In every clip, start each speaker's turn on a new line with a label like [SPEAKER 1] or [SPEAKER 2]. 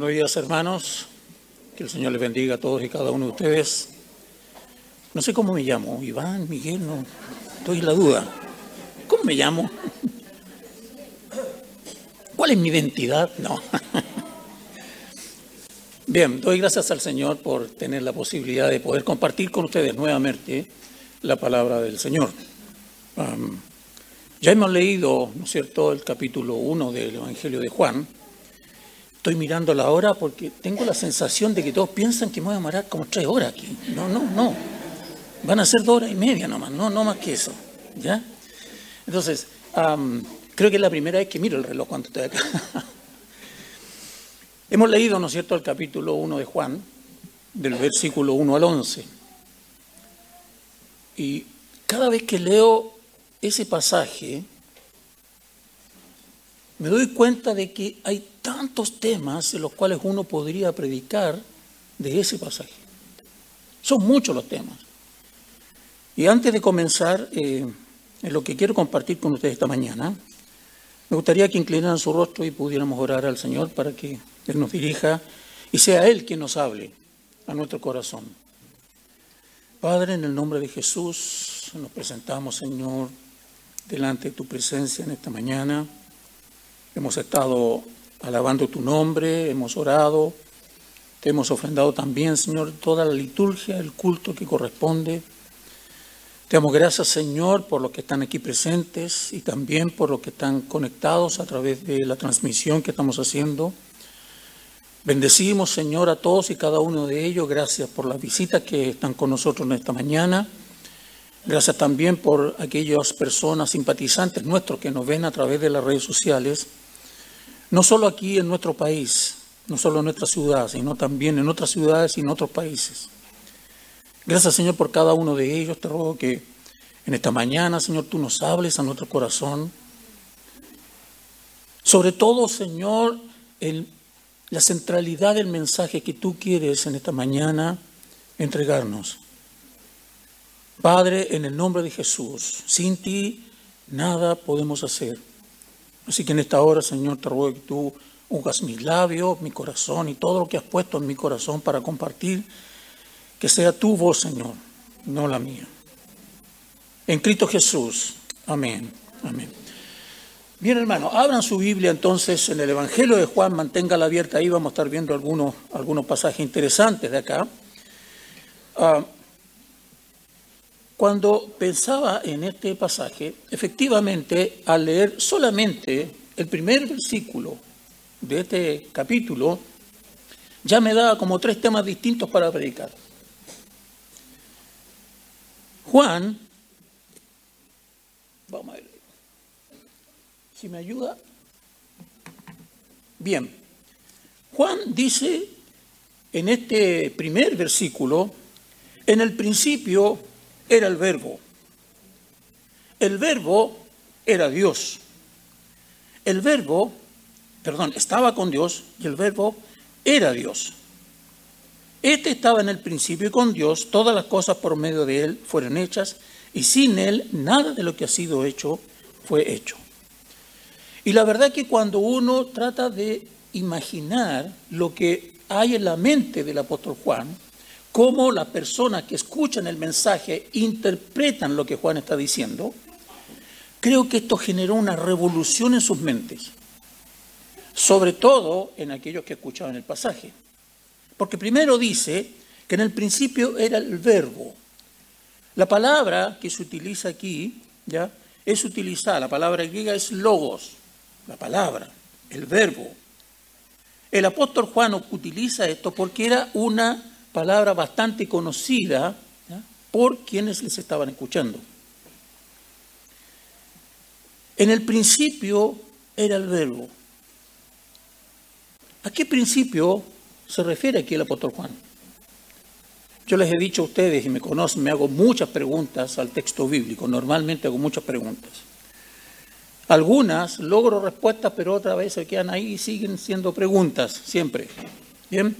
[SPEAKER 1] Buenos días, hermanos. Que el Señor les bendiga a todos y cada uno de ustedes. No sé cómo me llamo, Iván, Miguel, no. Estoy en la duda. ¿Cómo me llamo? ¿Cuál es mi identidad? No. Bien, doy gracias al Señor por tener la posibilidad de poder compartir con ustedes nuevamente la palabra del Señor. ya hemos leído, ¿no es cierto?, el capítulo 1 del Evangelio de Juan Estoy mirando la hora porque tengo la sensación de que todos piensan que me voy a demorar como tres horas aquí. No, no, no. Van a ser dos horas y media nomás, no, no más que eso. ¿Ya? Entonces, creo que es la primera vez que miro el reloj cuando estoy acá. Hemos leído, ¿no es cierto?, el capítulo 1 de Juan, del versículo 1 al 11. Y cada vez que leo ese pasaje, me doy cuenta de que hay tantos temas en los cuales uno podría predicar de ese pasaje. Son muchos los temas. Y antes de comenzar eh, en lo que quiero compartir con ustedes esta mañana, me gustaría que inclinaran su rostro y pudiéramos orar al Señor para que Él nos dirija y sea Él quien nos hable a nuestro corazón. Padre, en el nombre de Jesús, nos presentamos, Señor, delante de tu presencia en esta mañana. Hemos estado alabando tu nombre, hemos orado, te hemos ofrendado también, Señor, toda la liturgia, el culto que corresponde. Te damos gracias, Señor, por los que están aquí presentes y también por los que están conectados a través de la transmisión que estamos haciendo. Bendecimos, Señor, a todos y cada uno de ellos. Gracias por las visitas que están con nosotros en esta mañana. Gracias también por aquellas personas simpatizantes nuestros que nos ven a través de las redes sociales no solo aquí en nuestro país, no solo en nuestra ciudad, sino también en otras ciudades y en otros países. Gracias, Señor, por cada uno de ellos. Te ruego que en esta mañana, Señor, tú nos hables a nuestro corazón. Sobre todo, Señor, la centralidad del mensaje que tú quieres en esta mañana entregarnos. Padre, en el nombre de Jesús, sin ti nada podemos hacer. Así que en esta hora, Señor, te ruego que tú ungas mis labios, mi corazón y todo lo que has puesto en mi corazón para compartir, que sea tu voz, Señor, no la mía. En Cristo Jesús. Amén. Amén. Bien, hermano, abran su Biblia entonces en el Evangelio de Juan, manténgala abierta ahí, vamos a estar viendo algunos, algunos pasajes interesantes de acá. Ah, cuando pensaba en este pasaje, efectivamente, al leer solamente el primer versículo de este capítulo, ya me daba como tres temas distintos para predicar. Juan, vamos a ver, si me ayuda. Bien, Juan dice en este primer versículo, en el principio era el verbo. El verbo era Dios. El verbo, perdón, estaba con Dios y el verbo era Dios. Este estaba en el principio con Dios todas las cosas por medio de Él fueron hechas y sin Él nada de lo que ha sido hecho fue hecho. Y la verdad que cuando uno trata de imaginar lo que hay en la mente del apóstol Juan, cómo las personas que escuchan el mensaje interpretan lo que Juan está diciendo, creo que esto generó una revolución en sus mentes, sobre todo en aquellos que escuchaban el pasaje. Porque primero dice que en el principio era el verbo. La palabra que se utiliza aquí, ¿ya? Es utilizada, la palabra griega es logos, la palabra, el verbo. El apóstol Juan utiliza esto porque era una palabra bastante conocida por quienes les estaban escuchando. En el principio era el verbo. ¿A qué principio se refiere aquí el apóstol Juan? Yo les he dicho a ustedes y me conocen, me hago muchas preguntas al texto bíblico, normalmente hago muchas preguntas. Algunas logro respuestas, pero otras veces quedan ahí y siguen siendo preguntas, siempre. ¿Bien?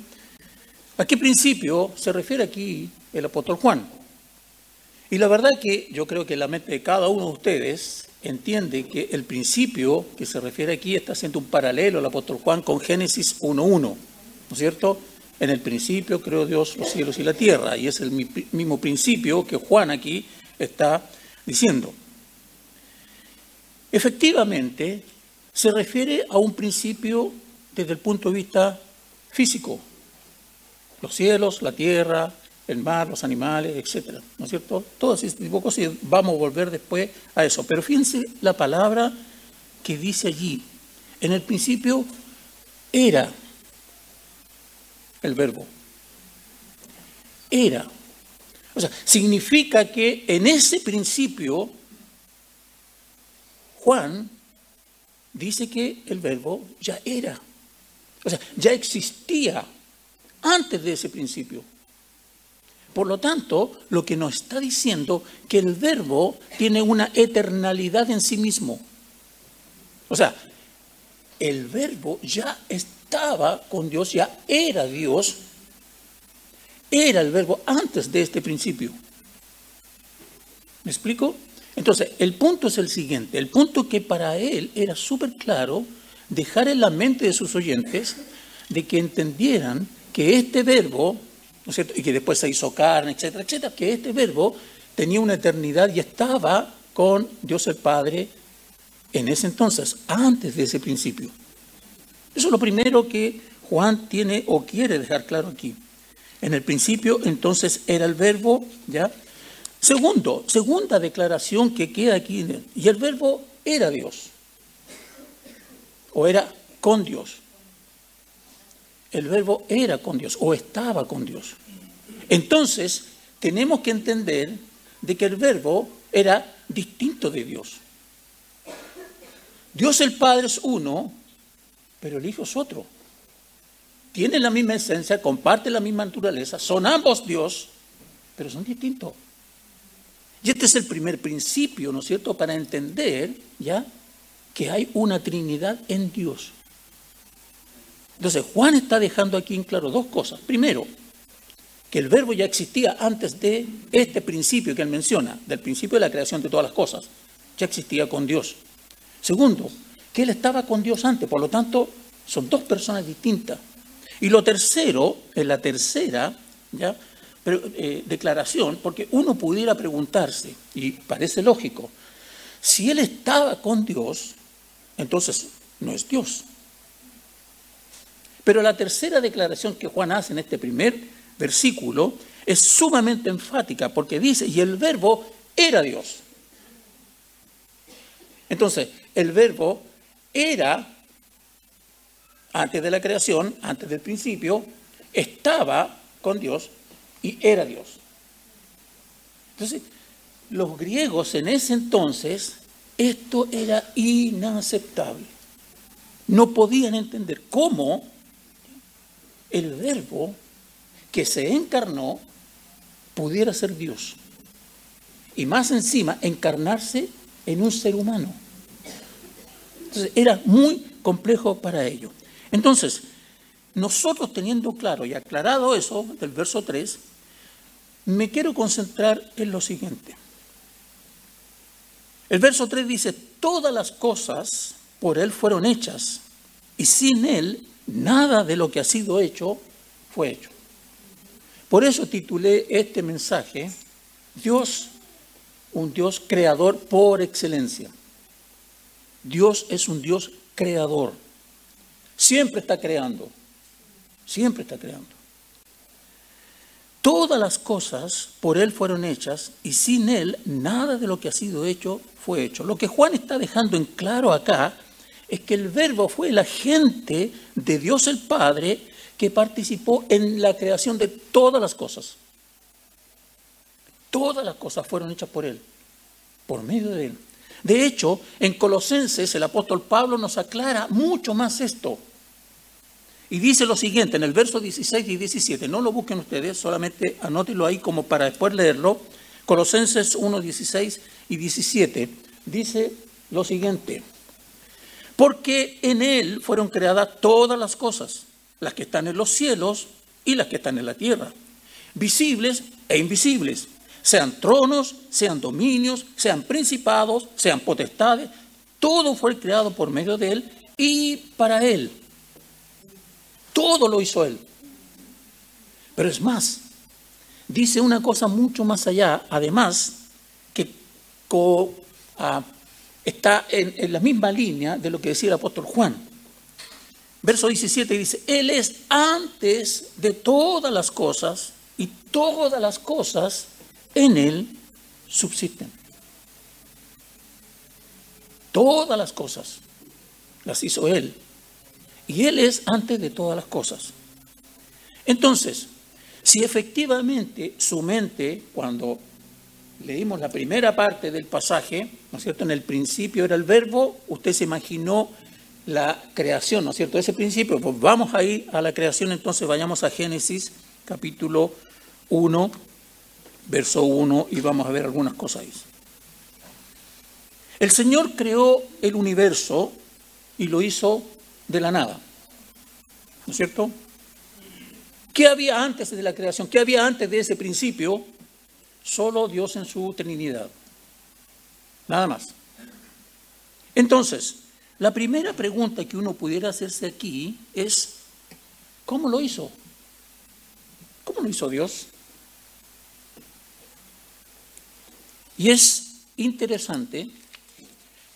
[SPEAKER 1] ¿A qué principio se refiere aquí el apóstol Juan? Y la verdad que yo creo que la mente de cada uno de ustedes entiende que el principio que se refiere aquí está haciendo un paralelo al apóstol Juan con Génesis 1.1. ¿no es cierto? En el principio creó Dios los cielos y la tierra, y es el mismo principio que Juan aquí está diciendo. Efectivamente, se refiere a un principio desde el punto de vista físico. Los cielos, la tierra, el mar, los animales, etcétera, ¿no es cierto? Todo ese tipo cosas y vamos a volver después a eso. Pero fíjense la palabra que dice allí. En el principio era el verbo. Era. O sea, significa que en ese principio Juan dice que el verbo ya era. O sea, ya existía antes de ese principio. Por lo tanto, lo que nos está diciendo que el verbo tiene una eternalidad en sí mismo. O sea, el verbo ya estaba con Dios, ya era Dios, era el verbo antes de este principio. ¿Me explico? Entonces, el punto es el siguiente, el punto que para él era súper claro dejar en la mente de sus oyentes de que entendieran que este verbo y que después se hizo carne, etcétera, etcétera, que este verbo tenía una eternidad y estaba con Dios el Padre en ese entonces, antes de ese principio. Eso es lo primero que Juan tiene o quiere dejar claro aquí. En el principio, entonces, era el verbo, ¿ya? Segundo, segunda declaración que queda aquí, y el verbo era Dios, o era con Dios el verbo era con Dios o estaba con Dios. Entonces, tenemos que entender de que el verbo era distinto de Dios. Dios el Padre es uno, pero el Hijo es otro. Tienen la misma esencia, comparten la misma naturaleza, son ambos Dios, pero son distintos. Y este es el primer principio, ¿no es cierto?, para entender ya que hay una Trinidad en Dios. Entonces, Juan está dejando aquí en claro dos cosas. Primero, que el verbo ya existía antes de este principio que él menciona, del principio de la creación de todas las cosas. Ya existía con Dios. Segundo, que él estaba con Dios antes, por lo tanto, son dos personas distintas. Y lo tercero, en la tercera. Eh, declaración, porque uno pudiera preguntarse, y parece lógico, si él estaba con Dios, entonces no es Dios. Pero la tercera declaración que Juan hace en este primer versículo es sumamente enfática porque dice, y el verbo era Dios. Entonces, el verbo era, antes de la creación, antes del principio, estaba con Dios y era Dios. Entonces, los griegos en ese entonces, esto era inaceptable. No podían entender cómo el verbo que se encarnó pudiera ser Dios. Y más encima, encarnarse en un ser humano. Entonces, era muy complejo para ellos. Entonces, nosotros teniendo claro y aclarado eso del verso 3, me quiero concentrar en lo siguiente. El verso 3 dice, todas las cosas por Él fueron hechas, y sin Él Nada de lo que ha sido hecho fue hecho. Por eso titulé este mensaje, Dios, un Dios creador por excelencia. Dios es un Dios creador. Siempre está creando. Siempre está creando. Todas las cosas por Él fueron hechas y sin Él nada de lo que ha sido hecho fue hecho. Lo que Juan está dejando en claro acá es que el verbo fue el agente de Dios el Padre que participó en la creación de todas las cosas. Todas las cosas fueron hechas por Él, por medio de Él. De hecho, en Colosenses el apóstol Pablo nos aclara mucho más esto. Y dice lo siguiente en el verso 16 y 17. No lo busquen ustedes, solamente anótenlo ahí como para después leerlo. Colosenses 1, 16 y 17. Dice lo siguiente porque en Él fueron creadas todas las cosas, las que están en los cielos y las que están en la tierra, visibles e invisibles, sean tronos, sean dominios, sean principados, sean potestades, todo fue creado por medio de Él y para Él. Todo lo hizo Él. Pero es más, dice una cosa mucho más allá, además, que ah, está en, la misma línea de lo que decía el apóstol Juan. Verso 17 dice, Él es antes de todas las cosas y todas las cosas en Él subsisten. Todas las cosas las hizo Él. Y Él es antes de todas las cosas. Entonces, si efectivamente su mente, cuando leímos la primera parte del pasaje, ¿no es cierto? En el principio era el verbo, usted se imaginó la creación, ¿no es cierto? Ese principio, pues vamos a ir a la creación, entonces vayamos a Génesis capítulo 1, verso 1, y vamos a ver algunas cosas ahí. El Señor creó el universo y lo hizo de la nada, ¿no es cierto? ¿Qué había antes de la creación? ¿Qué había antes de ese principio? Solo Dios en su Trinidad. Nada más. Entonces, la primera pregunta que uno pudiera hacerse aquí es, ¿cómo lo hizo? ¿Cómo lo hizo Dios? Y es interesante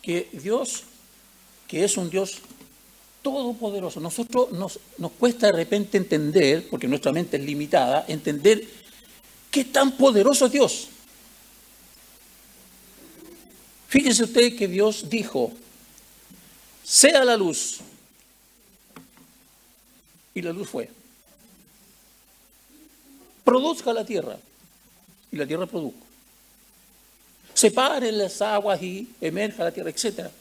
[SPEAKER 1] que Dios, que es un Dios todopoderoso. Nosotros nos, nos cuesta de repente entender, porque nuestra mente es limitada, entender qué tan poderoso es Dios. Fíjese usted que Dios dijo, sea la luz. Y la luz fue. Produzca la tierra. Y la tierra produjo. Separe las aguas y emerja la tierra, etc.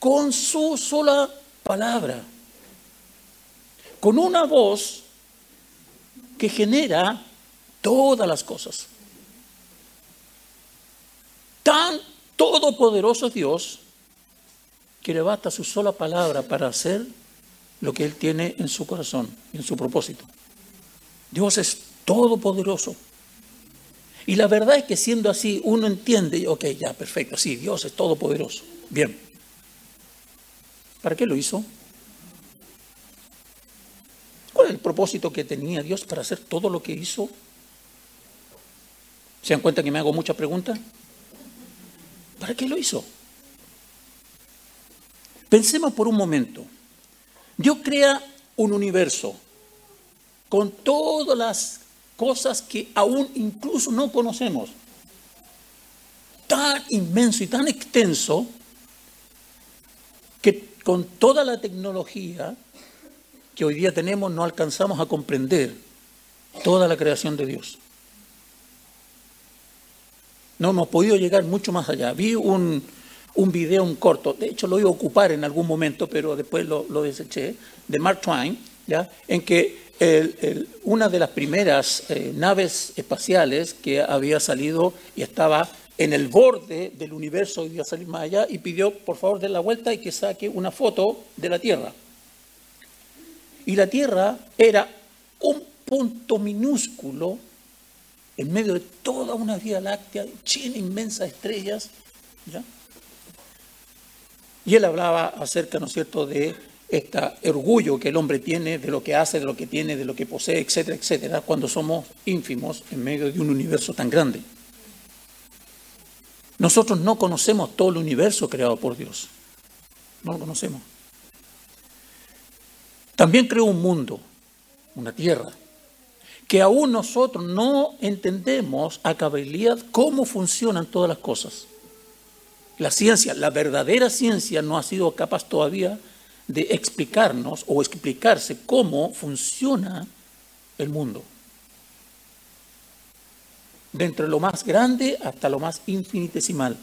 [SPEAKER 1] Con su sola palabra, con una voz que genera todas las cosas. Tan todopoderoso Dios que le basta su sola palabra para hacer lo que Él tiene en su corazón, en su propósito. Dios es todopoderoso. Y la verdad es que siendo así, uno entiende, ok, ya, perfecto, sí, Dios es todopoderoso. Bien. ¿Para qué lo hizo? ¿Cuál es el propósito que tenía Dios para hacer todo lo que hizo? ¿Se dan cuenta que me hago muchas preguntas? ¿Para qué lo hizo? Pensemos por un momento. Dios crea un universo con todas las cosas que aún incluso no conocemos. Tan inmenso y tan extenso que con toda la tecnología que hoy día tenemos no alcanzamos a comprender toda la creación de Dios. No hemos podido llegar mucho más allá. Vi un, un video, un corto, de hecho lo iba a ocupar en algún momento, pero después lo, deseché, de Mark Twain, ¿ya? en que una de las primeras eh, naves espaciales que había salido y estaba en el borde del universo y iba a salir más allá y pidió por favor de la vuelta y que saque una foto de la Tierra. Y la Tierra era un punto minúsculo en medio de toda una vía láctea llena de inmensas estrellas. Y él hablaba acerca, ¿no es cierto?, de este orgullo que el hombre tiene, de lo que hace, de lo que tiene, de lo que posee, etcétera, etcétera, cuando somos ínfimos en medio de un universo tan grande. Nosotros no conocemos todo el universo creado por Dios. No lo conocemos. También creó un mundo, una tierra, que aún nosotros no entendemos a cabalidad cómo funcionan todas las cosas. La ciencia, la verdadera ciencia no ha sido capaz todavía de explicarnos o explicarse cómo funciona el mundo de entre lo más grande hasta lo más infinitesimal,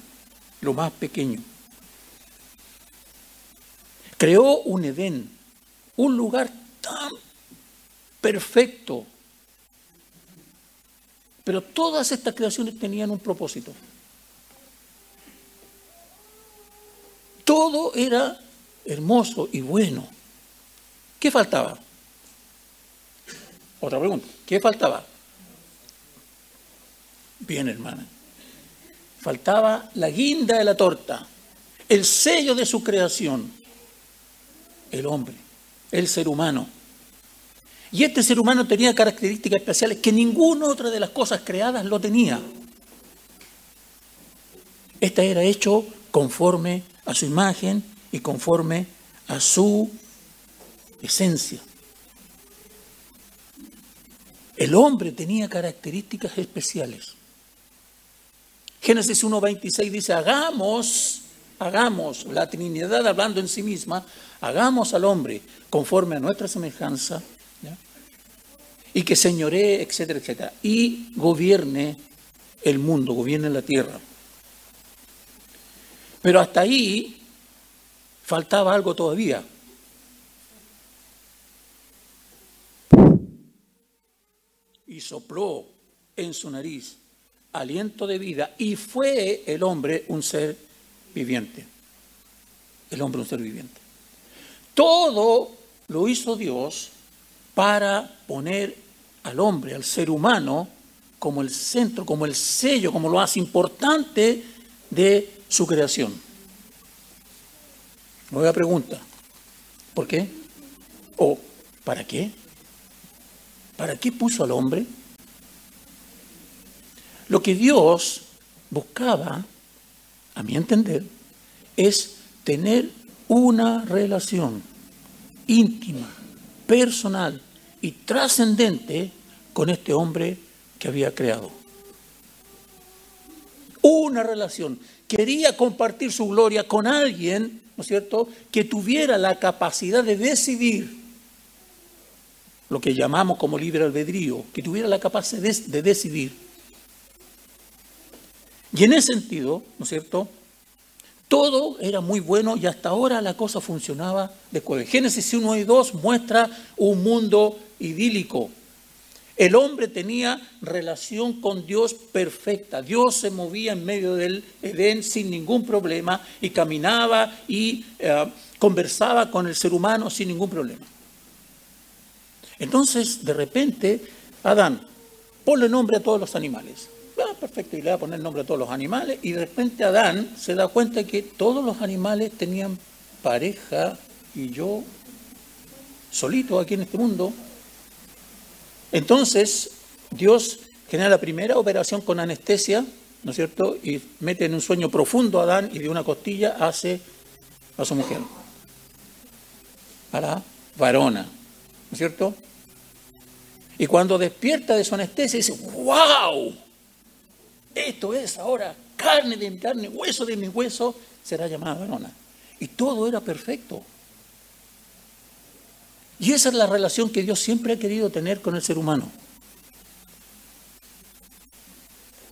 [SPEAKER 1] lo más pequeño. Creó un Edén, un lugar tan perfecto. Pero todas estas creaciones tenían un propósito. Todo era hermoso y bueno. ¿Qué faltaba? Otra pregunta. ¿Qué faltaba? Bien, hermana. Faltaba la guinda de la torta, el sello de su creación, el hombre, el ser humano. Y este ser humano tenía características especiales que ninguna otra de las cosas creadas lo tenía. Este era hecho conforme a su imagen y conforme a su esencia. El hombre tenía características especiales. Génesis 1.26 dice, hagamos, hagamos, la Trinidad hablando en sí misma, hagamos al hombre conforme a nuestra semejanza, y que señoree, etcétera, etcétera, y gobierne el mundo, gobierne la tierra. Pero hasta ahí faltaba algo todavía. Y sopló en su nariz aliento de vida y fue el hombre un ser viviente. El hombre un ser viviente. Todo lo hizo Dios para poner al hombre, al ser humano, como el centro, como el sello, como lo más importante de su creación. Nueva pregunta. ¿Por qué? ¿O para qué? ¿Para qué puso al hombre? Lo que Dios buscaba, a mi entender, es tener una relación íntima, personal y trascendente con este hombre que había creado. Una relación. Quería compartir su gloria con alguien, ¿no es cierto?, que tuviera la capacidad de decidir lo que llamamos como libre albedrío, que tuviera la capacidad de, decidir y en ese sentido, ¿no es cierto? Todo era muy bueno y hasta ahora la cosa funcionaba de acuerdo. Génesis 1 y 2 muestra un mundo idílico. El hombre tenía relación con Dios perfecta. Dios se movía en medio del Edén sin ningún problema y caminaba y eh, conversaba con el ser humano sin ningún problema. Entonces, de repente, Adán, ponle nombre a todos los animales. Ah, perfecto, y le va a poner nombre a todos los animales. Y de repente Adán se da cuenta que todos los animales tenían pareja y yo solito aquí en este mundo. Entonces, Dios genera la primera operación con anestesia, ¿no es cierto? Y mete en un sueño profundo a Adán y de una costilla hace a su mujer, a la varona, ¿no es cierto? Y cuando despierta de su anestesia dice, ¡wow! Esto es ahora carne de mi carne, hueso de mi hueso, será llamada varona. Y todo era perfecto. Y esa es la relación que Dios siempre ha querido tener con el ser humano.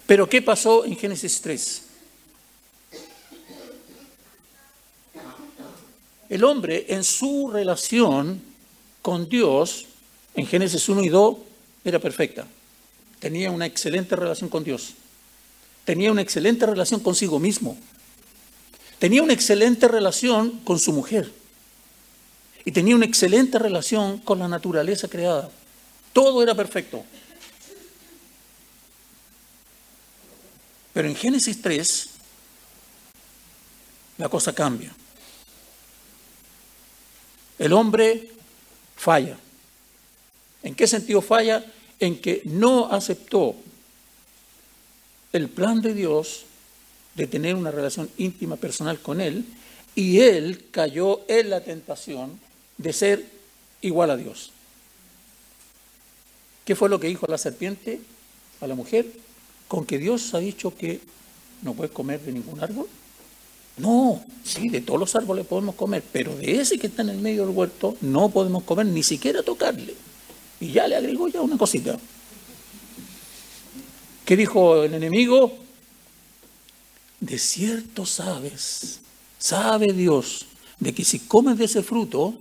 [SPEAKER 1] Pero ¿qué pasó en Génesis 3? El hombre en su relación con Dios, en Génesis 1 y 2, era perfecta. Tenía una excelente relación con Dios tenía una excelente relación consigo mismo, tenía una excelente relación con su mujer y tenía una excelente relación con la naturaleza creada. Todo era perfecto. Pero en Génesis 3 la cosa cambia. El hombre falla. ¿En qué sentido falla? En que no aceptó el plan de Dios de tener una relación íntima personal con Él y Él cayó en la tentación de ser igual a Dios. ¿Qué fue lo que dijo la serpiente a la mujer? ¿Con que Dios ha dicho que no puedes comer de ningún árbol? No, sí, de todos los árboles podemos comer, pero de ese que está en el medio del huerto no podemos comer, ni siquiera tocarle. Y ya le agregó ya una cosita. ¿Qué dijo el enemigo? De cierto sabes, sabe Dios, de que si comes de ese fruto,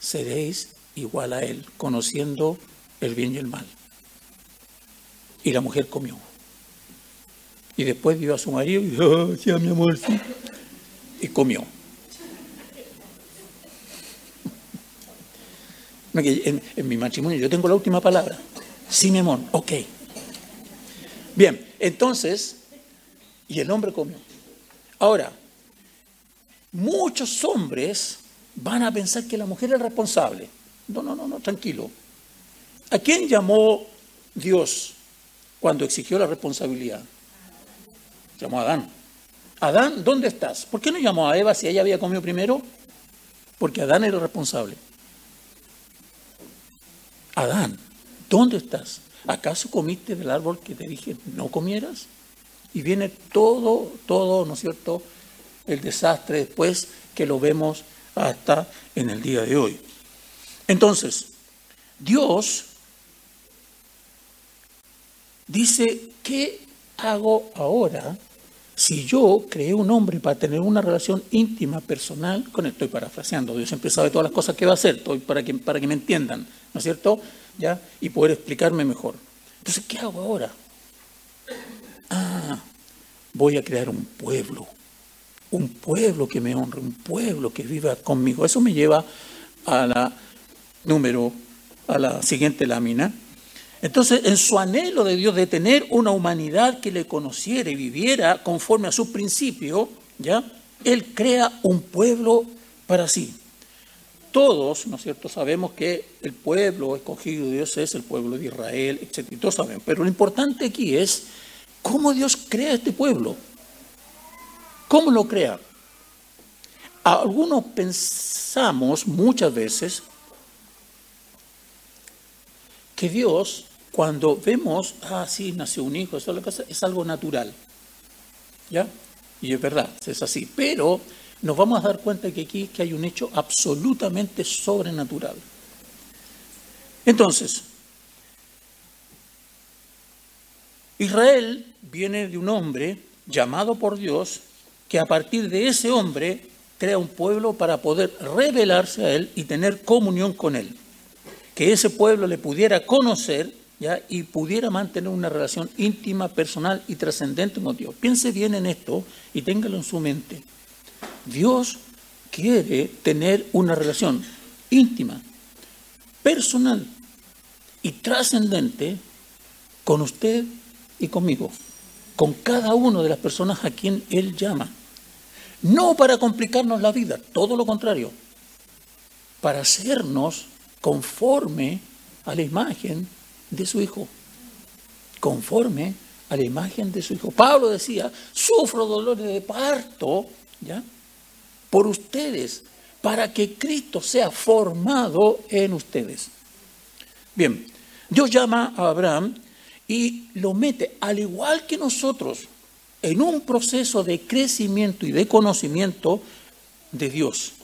[SPEAKER 1] seréis igual a Él, conociendo el bien y el mal. Y la mujer comió. Y después vio a su marido y dijo, oh, sí, mi amor, sí. Y comió. En, en mi matrimonio yo tengo la última palabra. Sí, mi amor, ok. Bien, entonces, y el hombre comió. Ahora, muchos hombres van a pensar que la mujer es responsable. No, no, no, no, tranquilo. ¿A quién llamó Dios cuando exigió la responsabilidad? Llamó a Adán. Adán, ¿dónde estás? ¿Por qué no llamó a Eva si ella había comido primero? Porque Adán era responsable. Adán, ¿dónde estás? ¿Acaso comiste del árbol que te dije no comieras? Y viene todo, todo, ¿no es cierto?, el desastre después que lo vemos hasta en el día de hoy. Entonces, Dios dice, ¿qué hago ahora si yo creé un hombre para tener una relación íntima, personal, con él? Estoy parafraseando, Dios siempre sabe todas las cosas que va a hacer, estoy para que, para que me entiendan, ¿no es cierto? ¿Ya? Y poder explicarme mejor. Entonces, ¿qué hago ahora? Ah, voy a crear un pueblo, un pueblo que me honre, un pueblo que viva conmigo. Eso me lleva a la número, a la siguiente lámina. Entonces, en su anhelo de Dios de tener una humanidad que le conociera y viviera conforme a su principio, ¿ya? Él crea un pueblo para sí. Todos, ¿no es cierto?, sabemos que el pueblo escogido de Dios es el pueblo de Israel, etc. Todos sabemos. Pero lo importante aquí es cómo Dios crea este pueblo. ¿Cómo lo crea? Algunos pensamos muchas veces que Dios, cuando vemos, ah, sí, nació un hijo, eso es algo natural. ¿Ya? Y es verdad, es así. Pero nos vamos a dar cuenta que aquí que hay un hecho absolutamente sobrenatural. Entonces, Israel viene de un hombre llamado por Dios que a partir de ese hombre crea un pueblo para poder revelarse a él y tener comunión con él que ese pueblo le pudiera conocer ¿ya? y pudiera mantener una relación íntima, personal y trascendente con Dios. Piense bien en esto y téngalo en su mente. Dios quiere tener una relación íntima, personal y trascendente con usted y conmigo, con cada una de las personas a quien Él llama. No para complicarnos la vida, todo lo contrario, para hacernos conforme a la imagen de su Hijo. Conforme a la imagen de su Hijo. Pablo decía, sufro dolores de parto, ¿ya? Por ustedes, para que Cristo sea formado en ustedes. Bien, Dios llama a Abraham y lo mete, al igual que nosotros, en un proceso de crecimiento y de conocimiento de Dios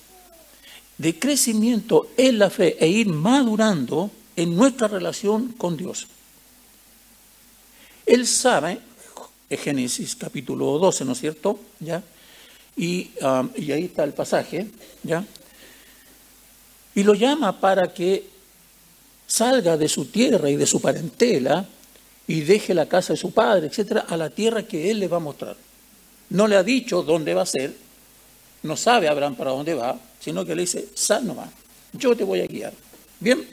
[SPEAKER 1] de crecimiento en la fe e ir madurando en nuestra relación con Dios. Él sabe, es Génesis capítulo 12, ¿no es cierto? ¿Ya? Y, um, y ahí está el pasaje, ¿ya? Y lo llama para que salga de su tierra y de su parentela y deje la casa de su padre, etcétera, a la tierra que él le va a mostrar. No le ha dicho dónde va a ser, no sabe Abraham para dónde va, sino que le dice, sal nomás, yo te voy a guiar. Bien,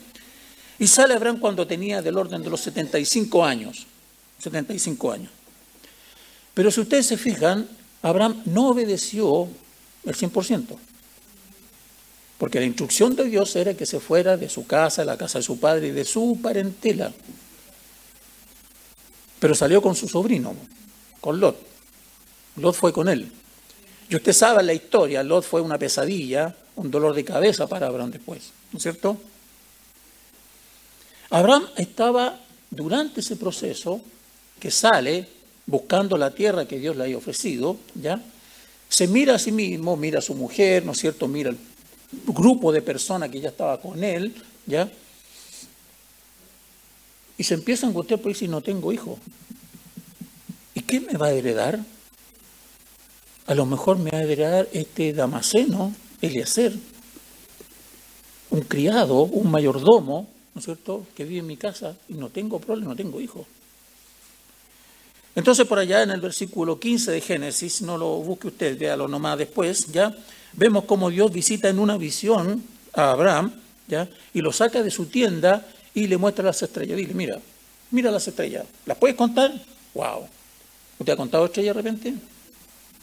[SPEAKER 1] y sale Abraham cuando tenía del orden de los 75 años, 75 años. Pero si ustedes se fijan, Abraham no obedeció el 100%, porque la instrucción de Dios era que se fuera de su casa, la casa de su padre y de su parentela. Pero salió con su sobrino, con Lot. Lot fue con él. Y usted sabe la historia, Lot fue una pesadilla, un dolor de cabeza para Abraham después, ¿no es cierto? Abraham estaba durante ese proceso que sale buscando la tierra que Dios le había ofrecido, ¿ya? Se mira a sí mismo, mira a su mujer, ¿no es cierto? Mira el grupo de personas que ya estaba con él, ¿ya? Y se empieza a angustiar por si no tengo hijo. ¿Y qué me va a heredar? a lo mejor me va a heredar este Damaseno, Eliezer, un criado, un mayordomo, ¿no es cierto?, que vive en mi casa y no tengo problema, no tengo hijo. Entonces por allá en el versículo 15 de Génesis, no lo busque usted, véalo nomás después, ya vemos cómo Dios visita en una visión a Abraham, ya, y lo saca de su tienda y le muestra las estrellas. Dile, mira, mira las estrellas, ¿las puedes contar? ¡Wow! ¿Usted ha contado estrellas de repente?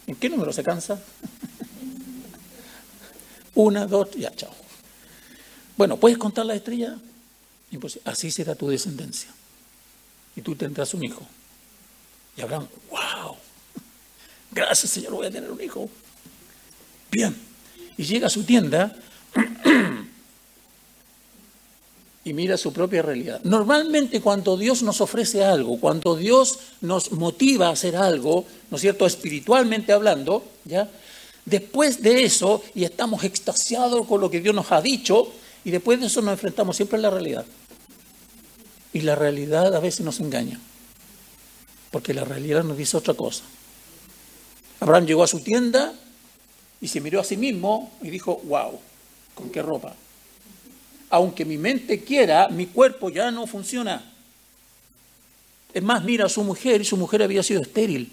[SPEAKER 1] ¿En qué número se cansa? Una, dos, ya, chao. Bueno, ¿puedes contar la estrella? Imposible. Así será tu descendencia. Y tú tendrás un hijo. Y Abraham, wow, gracias Señor, voy a tener un hijo. Bien. Y llega a su tienda y mira su propia realidad. Normalmente cuando Dios nos ofrece algo, cuando Dios nos motiva a hacer algo, ¿no es cierto?, espiritualmente hablando, ¿ya? Después de eso, y estamos extasiados con lo que Dios nos ha dicho, y después de eso nos enfrentamos siempre a la realidad. Y la realidad a veces nos engaña, porque la realidad nos dice otra cosa. Abraham llegó a su tienda y se miró a sí mismo y dijo, wow, ¿con qué ropa? aunque mi mente quiera, mi cuerpo ya no funciona. Es más, mira a su mujer y su mujer había sido estéril.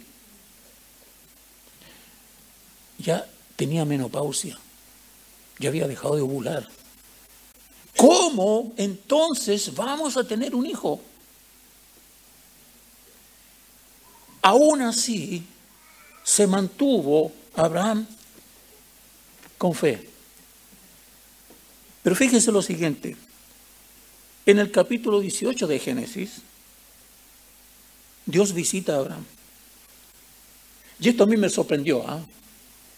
[SPEAKER 1] Ya tenía menopausia, ya había dejado de ovular. ¿Cómo entonces vamos a tener un hijo? Aún así, se mantuvo Abraham con fe. Pero fíjense lo siguiente, en el capítulo 18 de Génesis, Dios visita a Abraham. Y esto a mí me sorprendió, ¿ah?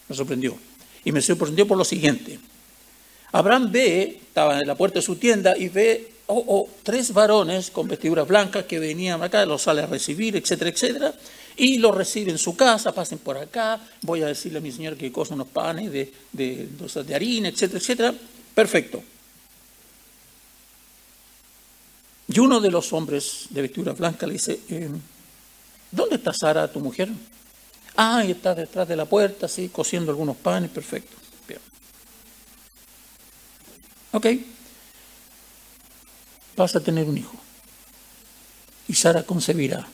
[SPEAKER 1] me sorprendió. Y me sorprendió por lo siguiente. Abraham ve, estaba en la puerta de su tienda y ve oh, tres varones con vestiduras blancas que venían acá, los sale a recibir, etcétera, etcétera, y los recibe en su casa, pasen por acá, voy a decirle a mi señor que cosa unos panes de, de, de harina, etcétera, etcétera. Perfecto. Y uno de los hombres de vestidura blanca le dice, eh, ¿dónde está Sara, tu mujer? Ah, está detrás de la puerta, sí, cociendo algunos panes, perfecto. Bien. Ok. Vas a tener un hijo. Y Sara concebirá.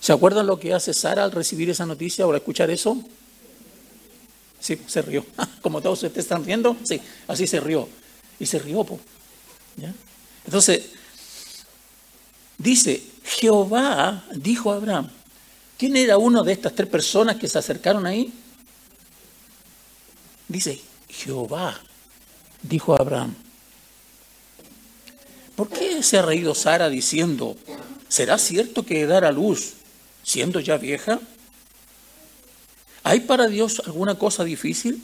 [SPEAKER 1] ¿Se acuerdan lo que hace Sara al recibir esa noticia o al escuchar eso? Sí, se rió. Como todos ustedes están riendo, sí, así se rió. Y se rió, ¿ya? Entonces, dice, Jehová dijo a Abraham, ¿quién era uno de estas tres personas que se acercaron ahí? Dice, Jehová dijo a Abraham. ¿Por qué se ha reído Sara diciendo, ¿será cierto que dar a luz siendo ya vieja? ¿Hay para Dios alguna cosa difícil?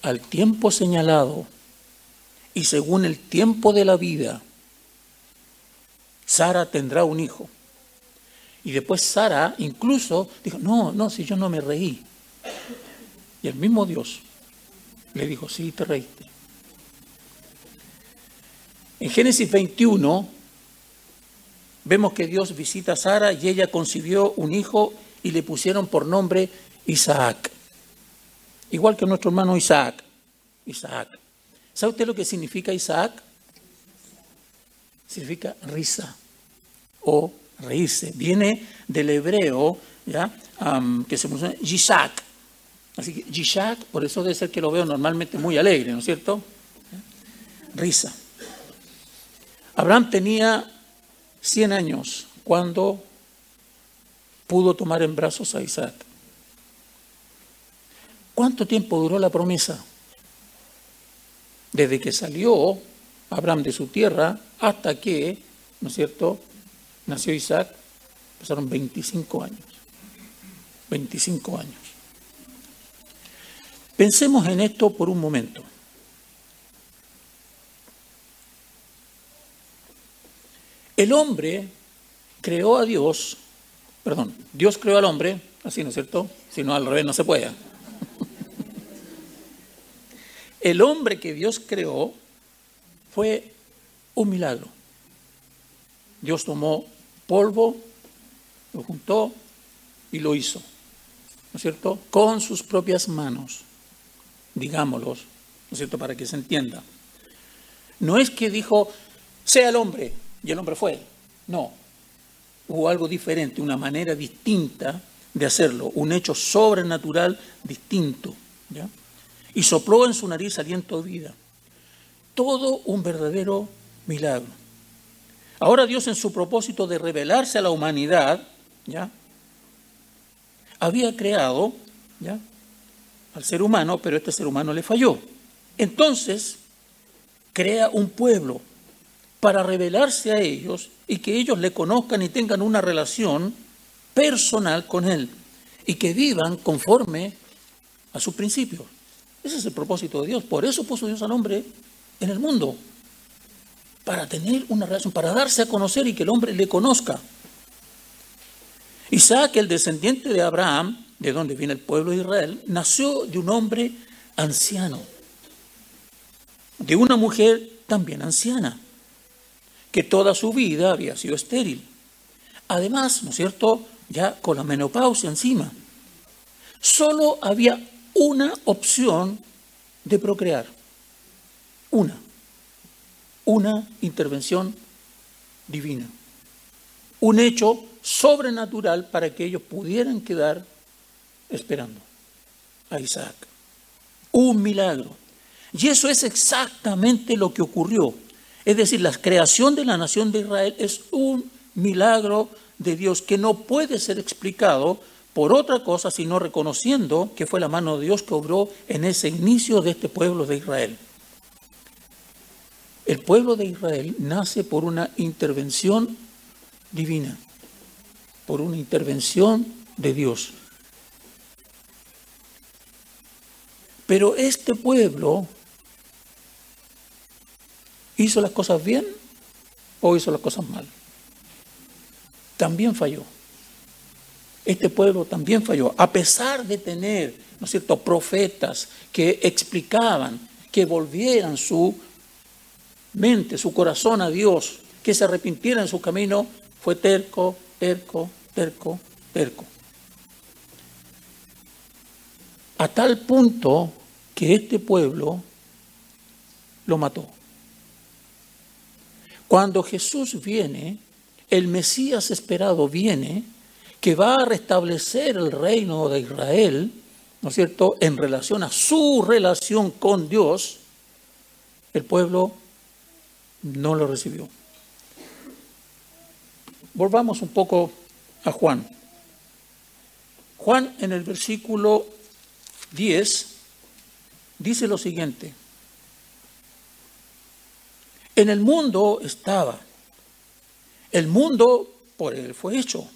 [SPEAKER 1] Al tiempo señalado y según el tiempo de la vida, Sara tendrá un hijo. Y después Sara incluso dijo, no, no, si yo no me reí. Y el mismo Dios le dijo, sí, te reíste. En Génesis 21 vemos que Dios visita a Sara y ella concibió un hijo y le pusieron por nombre Isaac. Igual que nuestro hermano Isaac. Isaac. ¿Sabe usted lo que significa Isaac? Significa risa o reírse. Viene del hebreo, ¿ya? que se pronuncia Yishak. Así que Yishak, por eso debe ser que lo veo normalmente muy alegre, ¿no es cierto? Risa. Abraham tenía 100 años cuando pudo tomar en brazos a Isaac. ¿Cuánto tiempo duró la promesa? Desde que salió Abraham de su tierra hasta que, ¿no es cierto?, nació Isaac, pasaron 25 años. 25 años. Pensemos en esto por un momento. El hombre creó a Dios, perdón, Dios creó al hombre, así no es cierto, si no al revés no se puede. El hombre que Dios creó fue un milagro. Dios tomó polvo, lo juntó y lo hizo. ¿No es cierto? Con sus propias manos, digámoslo, ¿no es cierto? Para que se entienda. No es que dijo, sea el hombre, y el hombre fue. No. Hubo algo diferente, una manera distinta de hacerlo, un hecho sobrenatural distinto. ¿ya? y sopló en su nariz aliento de vida. Todo un verdadero milagro. Ahora Dios en su propósito de revelarse a la humanidad, ¿ya? Había creado, ¿ya? Al ser humano, pero este ser humano le falló. Entonces, crea un pueblo para revelarse a ellos y que ellos le conozcan y tengan una relación personal con Él y que vivan conforme a sus principios. Ese es el propósito de Dios. Por eso puso Dios al hombre en el mundo. Para tener una relación, para darse a conocer y que el hombre le conozca. Isaac, el descendiente de Abraham, de donde viene el pueblo de Israel, nació de un hombre anciano, de una mujer también anciana, que toda su vida había sido estéril. Además, ¿no es cierto?, ya con la menopausia encima. Solo había una opción de procrear. Una. Una intervención divina. Un hecho sobrenatural para que ellos pudieran quedar esperando a Isaac. Un milagro. Y eso es exactamente lo que ocurrió. Es decir, la creación de la nación de Israel es un milagro de Dios que no puede ser explicado por otra cosa, sino reconociendo que fue la mano de Dios que obró en ese inicio de este pueblo de Israel. El pueblo de Israel nace por una intervención divina, por una intervención de Dios. Pero este pueblo hizo las cosas bien o hizo las cosas mal. También falló este pueblo también falló, a pesar de tener, ¿no es cierto?, profetas que explicaban, que volvieran su mente, su corazón a Dios, que se arrepintieran en su camino, fue terco, terco, terco, terco. A tal punto que este pueblo lo mató. Cuando Jesús viene, el Mesías esperado viene, que va a restablecer el reino de Israel, ¿no es cierto?, en relación a su relación con Dios, el pueblo no lo recibió. Volvamos un poco a Juan. Juan en el versículo 10 dice lo siguiente. En el mundo estaba. El mundo por él fue hecho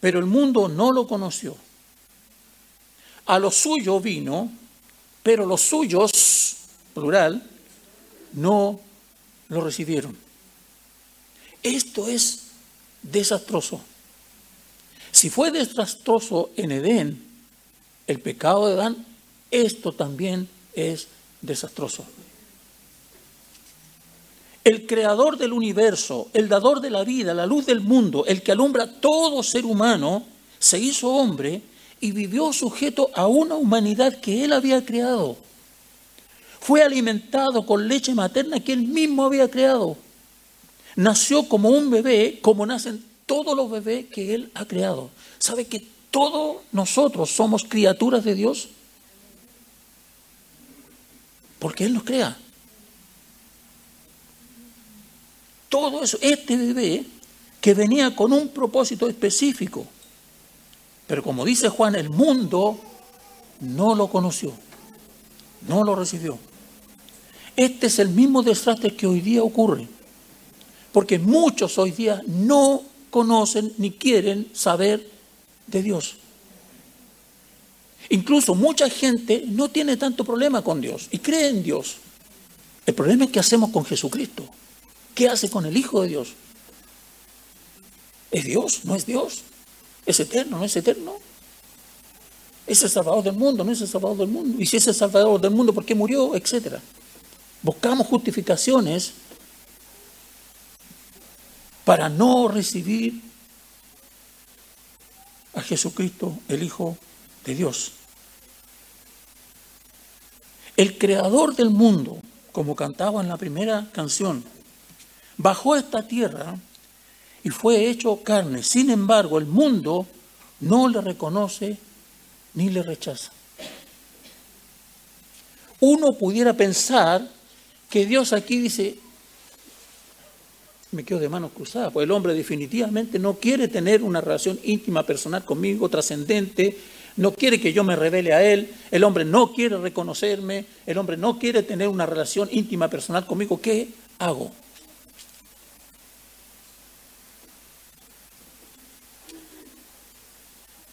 [SPEAKER 1] pero el mundo no lo conoció. A lo suyo vino, pero los suyos, plural, no lo recibieron. Esto es desastroso. Si fue desastroso en Edén el pecado de Adán, esto también es desastroso el creador del universo, el dador de la vida, la luz del mundo, el que alumbra todo ser humano, se hizo hombre y vivió sujeto a una humanidad que él había creado. Fue alimentado con leche materna que él mismo había creado. Nació como un bebé, como nacen todos los bebés que él ha creado. ¿Sabe que todos nosotros somos criaturas de Dios? Porque Él nos crea. Todo eso, este bebé que venía con un propósito específico. Pero como dice Juan, el mundo no lo conoció, no lo recibió. Este es el mismo desastre que hoy día ocurre, porque muchos hoy día no conocen ni quieren saber de Dios. Incluso mucha gente no tiene tanto problema con Dios y cree en Dios. El problema es que hacemos con Jesucristo. ¿Qué hace con el Hijo de Dios? ¿Es Dios? ¿No es Dios? ¿Es eterno? ¿No es eterno? ¿Es el Salvador del mundo? ¿No es el Salvador del mundo? Y si es el Salvador del mundo, ¿por qué murió? Etcétera. Buscamos justificaciones para no recibir a Jesucristo, el Hijo de Dios. El creador del mundo, como cantaba en la primera canción, bajó esta tierra y fue hecho carne. Sin embargo, el mundo no le reconoce ni le rechaza. Uno pudiera pensar que Dios aquí dice, me quedo de manos cruzadas, pues el hombre definitivamente no quiere tener una relación íntima, personal conmigo, trascendente, no quiere que yo me revele a Él, el hombre no quiere reconocerme, el hombre no quiere tener una relación íntima personal conmigo. ¿Qué hago?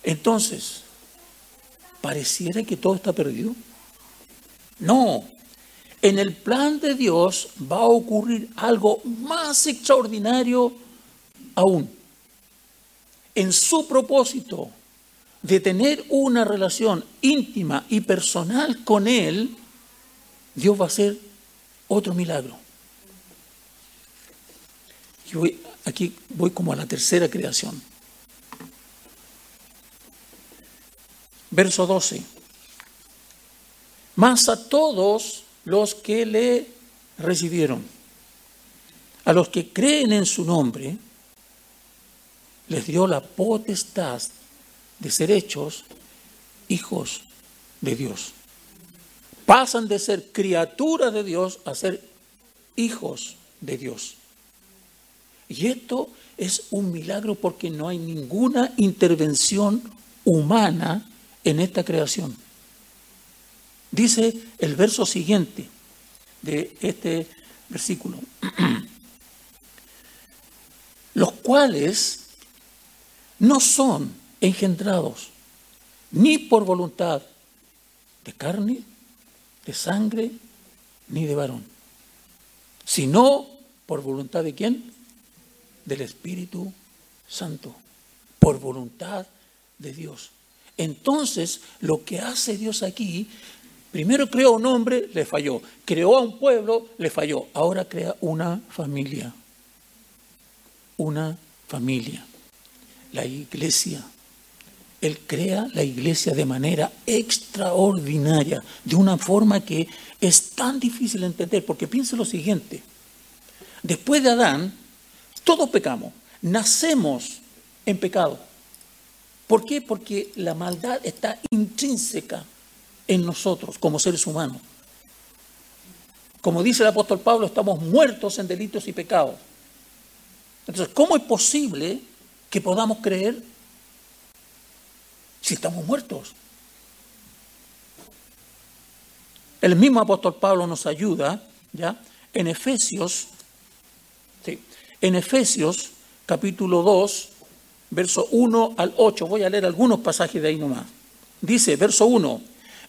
[SPEAKER 1] Entonces, ¿pareciera que todo está perdido? No, en el plan de Dios va a ocurrir algo más extraordinario aún. En su propósito de tener una relación íntima y personal con Él, Dios va a hacer otro milagro. aquí voy como a la tercera creación. Verso 12. Más a todos los que le recibieron, a los que creen en su nombre, les dio la potestad de ser hechos hijos de Dios. Pasan de ser criaturas de Dios a ser hijos de Dios. Y esto es un milagro porque no hay ninguna intervención humana en esta creación. Dice el verso siguiente de este versículo, los cuales no son engendrados ni por voluntad de carne, de sangre, ni de varón, sino por voluntad de quién? Del Espíritu Santo, por voluntad de Dios. Entonces, lo que hace Dios aquí, primero creó un hombre, le falló. Creó a un pueblo, le falló. Ahora crea una familia. Una familia. La iglesia. Él crea la iglesia de manera extraordinaria, de una forma que es tan difícil de entender, porque piensa lo siguiente. Después de Adán, todos pecamos, nacemos en pecado. ¿Por qué? Porque la maldad está intrínseca en nosotros como seres humanos. Como dice el apóstol Pablo, estamos muertos en delitos y pecados. Entonces, ¿cómo es posible que podamos creer si estamos muertos? El mismo apóstol Pablo nos ayuda, ¿ya? En Efesios, en Efesios capítulo 2, verso 1 al 8. Voy a leer algunos pasajes de ahí nomás. Dice, verso 1,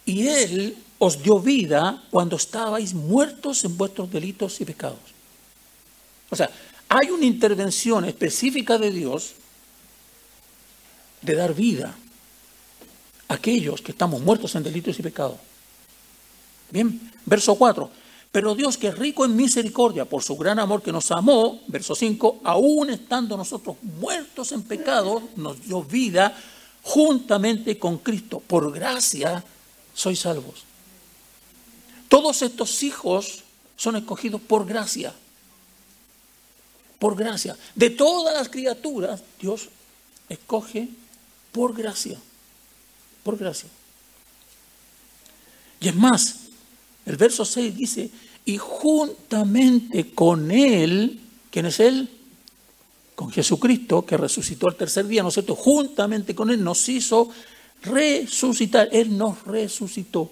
[SPEAKER 1] y Él os dio vida cuando estabais muertos en vuestros delitos y pecados. O sea, hay una intervención específica de Dios de dar vida a aquellos que estamos muertos en delitos y pecados. Bien, verso 4. Pero Dios que es rico en misericordia por su gran amor que nos amó, verso 5, aún estando nosotros muertos en pecado, nos dio vida juntamente con Cristo. Por gracia sois salvos. Todos estos hijos son escogidos por gracia. Por gracia. De todas las criaturas, Dios escoge por gracia. Por gracia. Y es más, el verso 6 dice, y juntamente con Él, ¿quién es Él? Con Jesucristo, que resucitó el tercer día, ¿no es cierto? Juntamente con Él nos hizo resucitar. Él nos resucitó.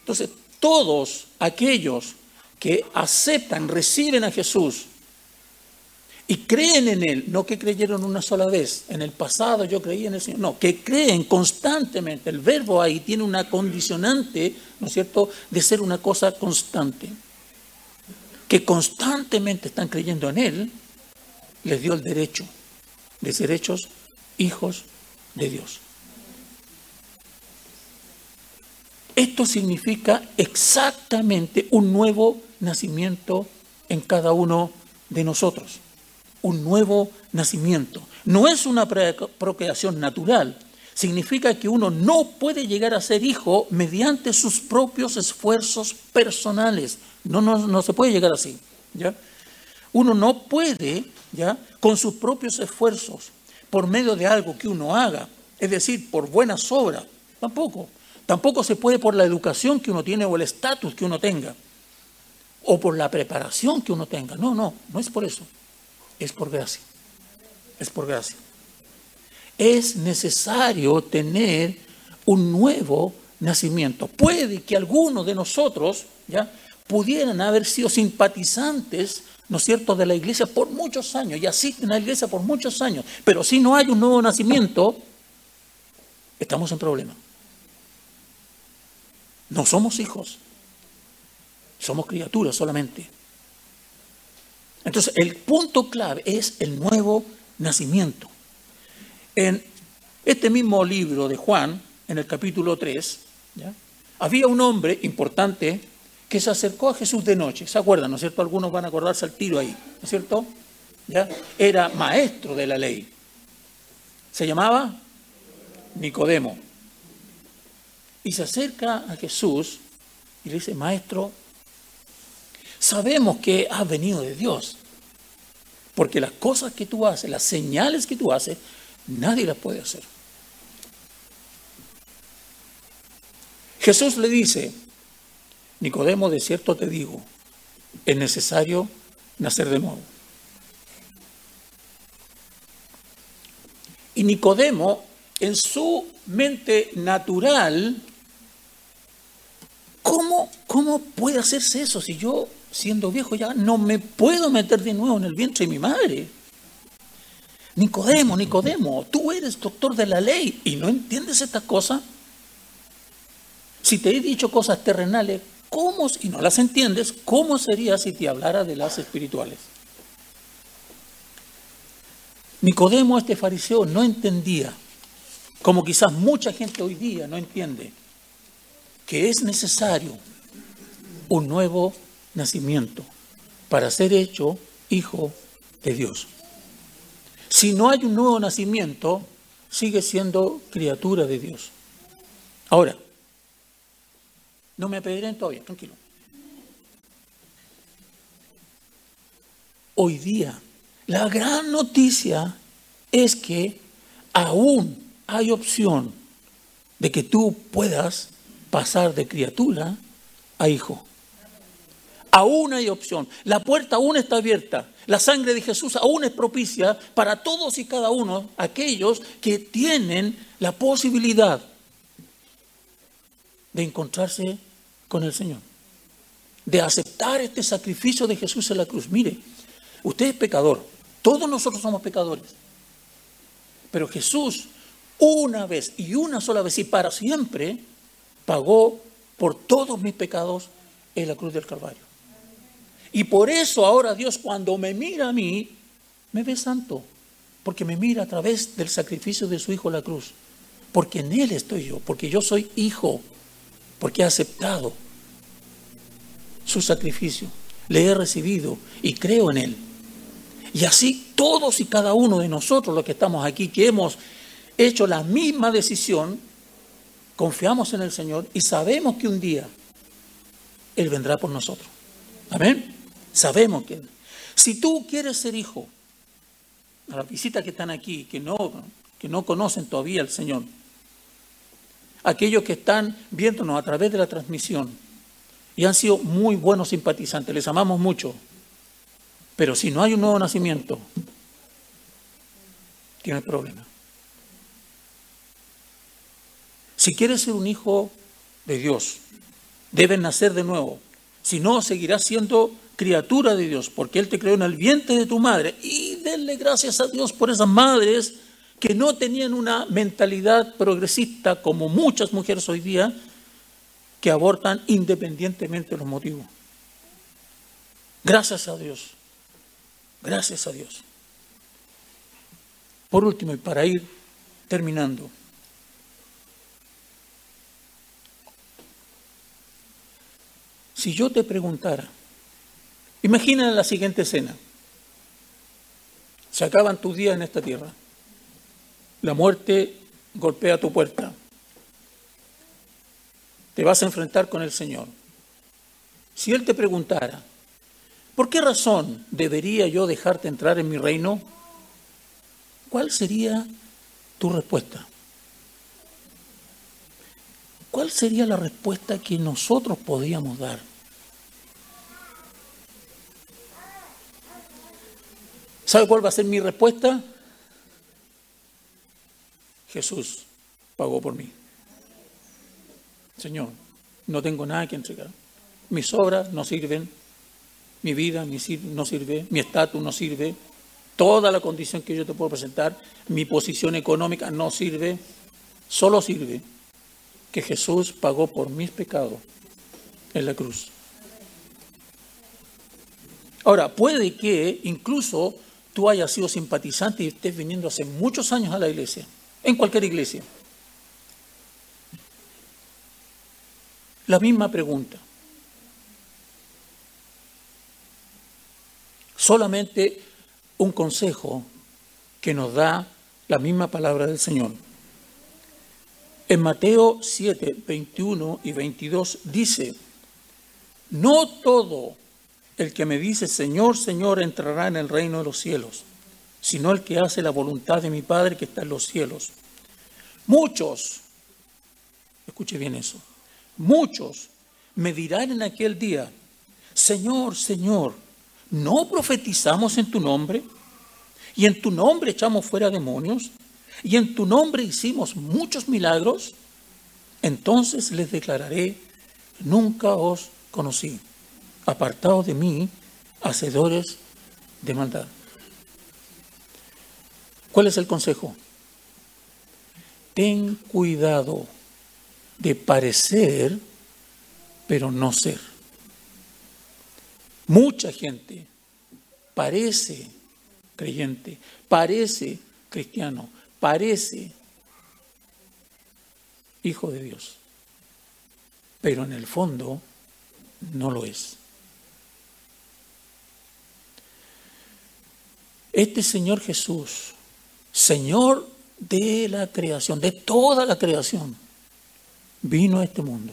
[SPEAKER 1] Entonces, todos aquellos que aceptan, reciben a Jesús y creen en Él, no que creyeron una sola vez, en el pasado yo creí en el Señor, no, que creen constantemente, el verbo ahí tiene una condicionante, ¿no es cierto?, de ser una cosa constante, que constantemente están creyendo en Él, les dio el derecho de ser hechos hijos de Dios. Esto significa exactamente un nuevo nacimiento en cada uno de nosotros un nuevo nacimiento. No es una procreación natural. Significa que uno no puede llegar a ser hijo mediante sus propios esfuerzos personales. No, no, no se puede llegar así. ¿ya? Uno no puede, ¿ya? con sus propios esfuerzos, por medio de algo que uno haga, es decir, por buenas obras, tampoco. Tampoco se puede por la educación que uno tiene o el estatus que uno tenga, o por la preparación que uno tenga. No, no, no es por eso es por gracia. Es por gracia. es necesario tener un nuevo nacimiento. Puede que algunos de nosotros ya pudieran haber sido simpatizantes, ¿no es cierto?, de la iglesia por muchos años y asisten a la iglesia por muchos años, pero si no hay un nuevo nacimiento, estamos en problema. No somos hijos, somos criaturas solamente. Entonces, el punto clave es el nuevo nacimiento. En este mismo libro de Juan, en el capítulo 3, había un hombre importante que se acercó a Jesús de noche. ¿Se acuerdan, no es cierto? Algunos van a acordarse al tiro ahí, ¿no es cierto? Era maestro de la ley. Se llamaba Nicodemo. Y se acerca a Jesús y le dice, maestro, sabemos que has venido de Dios, porque las cosas que tú haces, las señales que tú haces, nadie las puede hacer. Jesús le dice, Nicodemo, de cierto te digo, es necesario nacer de nuevo. Y Nicodemo, en su mente natural, ¿cómo, ¿cómo puede hacerse eso si yo, siendo viejo ya, no me puedo meter de nuevo en el vientre de mi madre? Nicodemo, Nicodemo, tú eres doctor de la ley y no entiendes esta cosa. Si te he dicho cosas terrenales, ¿cómo, y no las entiendes, cómo sería si te hablara de las espirituales? Nicodemo, este fariseo, no entendía, como quizás mucha gente hoy día no entiende, que es necesario un nuevo nacimiento para ser hecho hijo de Dios. Si no hay un nuevo nacimiento, sigue siendo criatura de Dios. Ahora, no me apedreen todavía, tranquilo. Hoy día, la gran noticia es que aún hay opción de que tú puedas pasar de criatura a hijo. Aún hay opción. La puerta aún está abierta. La sangre de Jesús aún es propicia para todos y cada uno, aquellos que tienen la posibilidad de encontrarse con el Señor, de aceptar este sacrificio de Jesús en la cruz. Mire, usted es pecador, todos nosotros somos pecadores, pero Jesús una vez y una sola vez y para siempre pagó por todos mis pecados en la cruz del Calvario. Y por eso ahora Dios cuando me mira a mí, me ve santo, porque me mira a través del sacrificio de su Hijo la cruz, porque en Él estoy yo, porque yo soy hijo porque he aceptado su sacrificio, le he recibido y creo en Él. Y así todos y cada uno de nosotros los que estamos aquí, que hemos hecho la misma decisión, confiamos en el Señor y sabemos que un día Él vendrá por nosotros. Amén. Sabemos que si tú quieres ser hijo, a las visitas que están aquí, que no, que no conocen todavía al Señor, aquellos que están viéndonos a través de la transmisión y han sido muy buenos simpatizantes, les amamos mucho. Pero si no hay un nuevo nacimiento, tiene problema. Si quieres ser un hijo de Dios, debes nacer de nuevo. Si no, seguirás siendo criatura de Dios, porque Él te creó en el vientre de tu madre. Y denle gracias a Dios por esas madres que no tenían una mentalidad progresista como muchas mujeres hoy día que abortan independientemente de los motivos. Gracias a Dios. Gracias a Dios. Por último, y para ir terminando, si yo te preguntara, imagina la siguiente escena, se acaban tus días en esta tierra, la muerte golpea tu puerta. Te vas a enfrentar con el Señor. Si Él te preguntara, ¿por qué razón debería yo dejarte entrar en mi reino? ¿Cuál sería tu respuesta? ¿Cuál sería la respuesta que nosotros podíamos dar? ¿Sabe cuál va a ser mi respuesta? Jesús pagó por mí. Señor, no tengo nada que entregar. Mis obras no sirven, mi vida no sirve, mi estatus no sirve, toda la condición que yo te puedo presentar, mi posición económica no sirve, solo sirve que Jesús pagó por mis pecados en la cruz. Ahora, puede que incluso tú hayas sido simpatizante y estés viniendo hace muchos años a la iglesia, en cualquier iglesia. La misma pregunta. Solamente un consejo que nos da la misma palabra del Señor. En Mateo 7, 21 y 22 dice, no todo el que me dice Señor, Señor entrará en el reino de los cielos, sino el que hace la voluntad de mi Padre que está en los cielos. Muchos, escuche bien eso, muchos me dirán en aquel día, Señor, Señor, ¿no profetizamos en tu nombre? Y en tu nombre echamos fuera demonios, y en tu nombre hicimos muchos milagros. Entonces les declararé, nunca os conocí, apartados de mí, hacedores de maldad. ¿Cuál es el consejo? Ten cuidado de parecer, pero no ser. Mucha gente parece creyente, parece cristiano, parece hijo de Dios, pero en el fondo no lo es. Este Señor Jesús, Señor de la creación, de toda la creación, vino a este mundo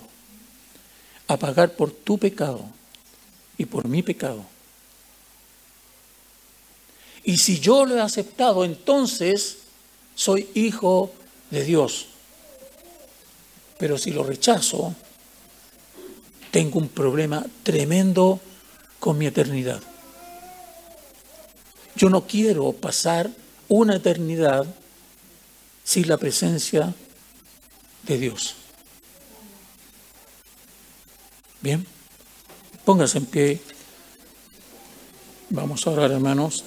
[SPEAKER 1] a pagar por tu pecado y por mi pecado. Y si yo lo he aceptado, entonces soy hijo de Dios. Pero si lo rechazo, tengo un problema tremendo con mi eternidad. Yo no quiero pasar una eternidad sin la presencia de Dios. Bien, póngase en pie. Vamos a orar, hermanos.